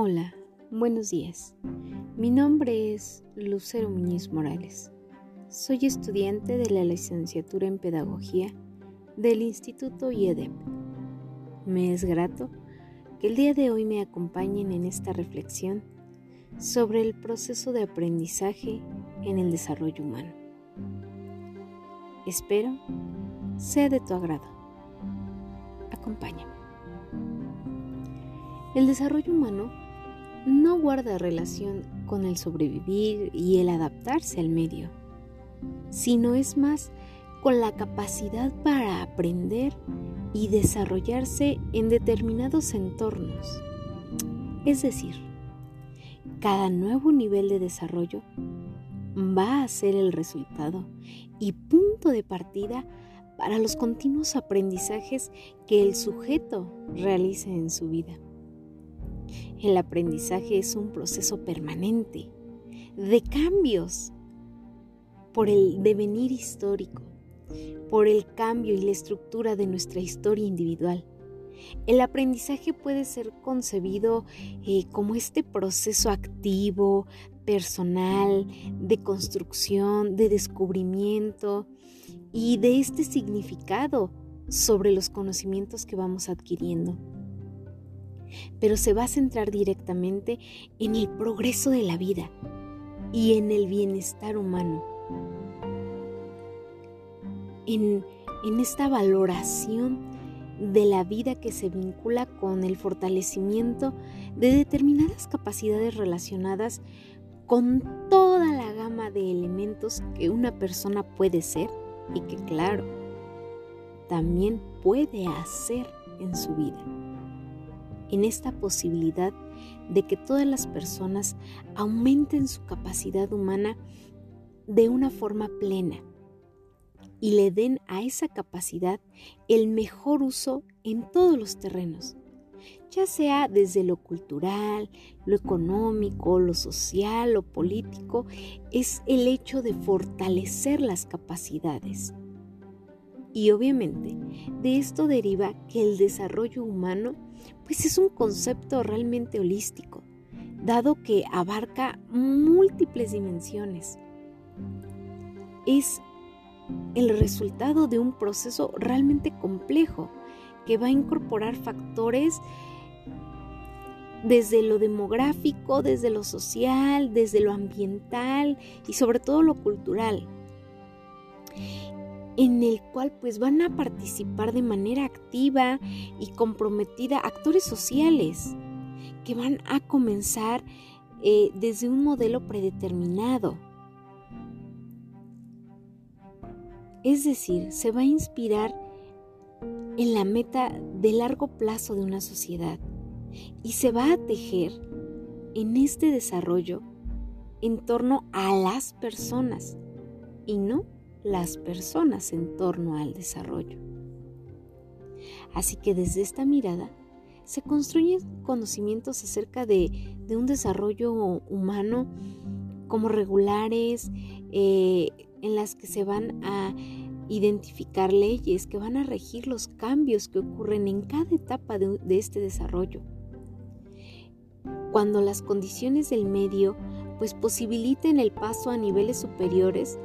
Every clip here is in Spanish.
Hola, buenos días. Mi nombre es Lucero Muñiz Morales. Soy estudiante de la licenciatura en Pedagogía del Instituto IEDEP. Me es grato que el día de hoy me acompañen en esta reflexión sobre el proceso de aprendizaje en el desarrollo humano. Espero sea de tu agrado. Acompáñame. El desarrollo humano no guarda relación con el sobrevivir y el adaptarse al medio, sino es más con la capacidad para aprender y desarrollarse en determinados entornos. Es decir, cada nuevo nivel de desarrollo va a ser el resultado y punto de partida para los continuos aprendizajes que el sujeto realice en su vida. El aprendizaje es un proceso permanente de cambios por el devenir histórico, por el cambio y la estructura de nuestra historia individual. El aprendizaje puede ser concebido eh, como este proceso activo, personal, de construcción, de descubrimiento y de este significado sobre los conocimientos que vamos adquiriendo pero se va a centrar directamente en el progreso de la vida y en el bienestar humano, en, esta valoración de la vida que se vincula con el fortalecimiento de determinadas capacidades relacionadas con toda la gama de elementos que una persona puede ser y que claro, también puede hacer en su vida en esta posibilidad de que todas las personas aumenten su capacidad humana de una forma plena y le den a esa capacidad el mejor uso en todos los terrenos, ya sea desde lo cultural, lo económico, lo social, lo político, es el hecho de fortalecer las capacidades. Y obviamente de esto deriva que el desarrollo humano pues es un concepto realmente holístico, dado que abarca múltiples dimensiones. Es el resultado de un proceso realmente complejo que va a incorporar factores desde lo demográfico, desde lo social, desde lo ambiental y sobre todo lo cultural en el cual pues van a participar de manera activa y comprometida actores sociales que van a comenzar eh, desde un modelo predeterminado. Es decir, se va a inspirar en la meta de largo plazo de una sociedad y se va a tejer en este desarrollo en torno a las personas y no las personas en torno al desarrollo. Así que desde esta mirada se construyen conocimientos acerca de, un desarrollo humano como regulares, eh, en las que se van a identificar leyes que van a regir los cambios que ocurren en cada etapa de, de este desarrollo. Cuando las condiciones del medio pues posibiliten el paso a niveles superiores,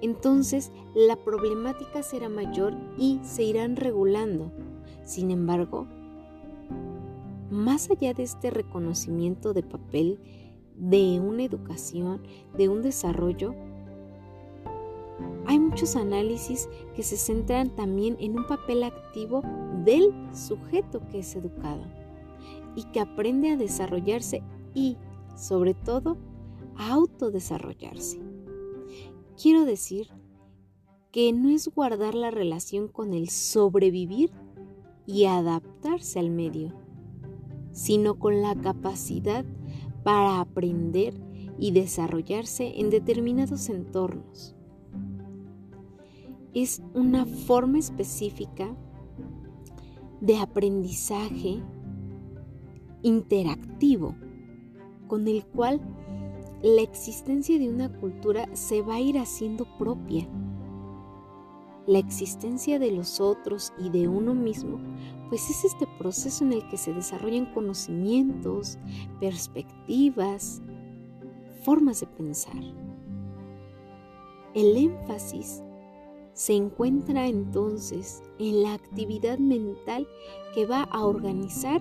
entonces la problemática será mayor y se irán regulando. Sin embargo, más allá de este reconocimiento de papel de una educación, de un desarrollo, hay muchos análisis que se centran también en un papel activo del sujeto que es educado y que aprende a desarrollarse y, sobre todo, a autodesarrollarse. Quiero decir que no es guardar la relación con el sobrevivir y adaptarse al medio, sino con la capacidad para aprender y desarrollarse en determinados entornos. Es una forma específica de aprendizaje interactivo con el cual la existencia de una cultura se va a ir haciendo propia. la existencia de los otros y de uno mismo, pues es este proceso en el que se desarrollan conocimientos, perspectivas, formas de pensar. El énfasis se encuentra entonces en la actividad mental que va a organizar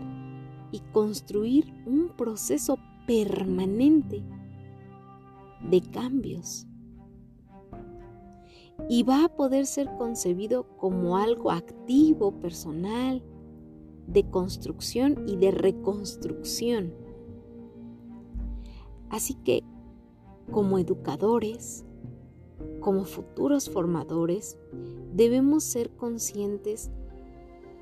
y construir un proceso permanente de cambios y va a poder ser concebido como algo activo, personal, de construcción y de reconstrucción. Así que, como educadores, como futuros formadores, debemos ser conscientes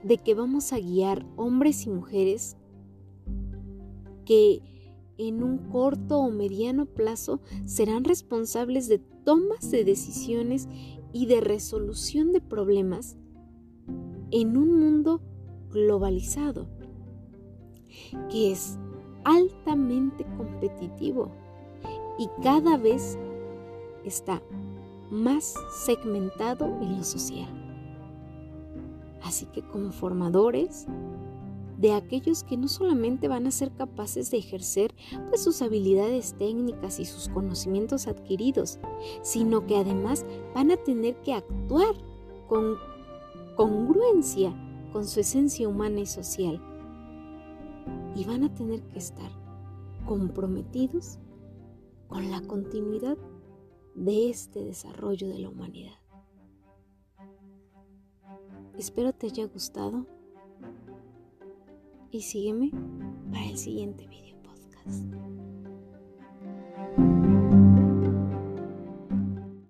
de que vamos a guiar hombres y mujeres que en un corto o mediano plazo serán responsables de tomas de decisiones y de resolución de problemas en un mundo globalizado que es altamente competitivo y cada vez está más segmentado en lo social. Así que como formadores de aquellos que no solamente van a ser capaces de ejercer pues, sus habilidades técnicas y sus conocimientos adquiridos, sino que además van a tener que actuar con congruencia con su esencia humana y social. Y van a tener que estar comprometidos con la continuidad de este desarrollo de la humanidad. Espero te haya gustado y sígueme para el siguiente video podcast.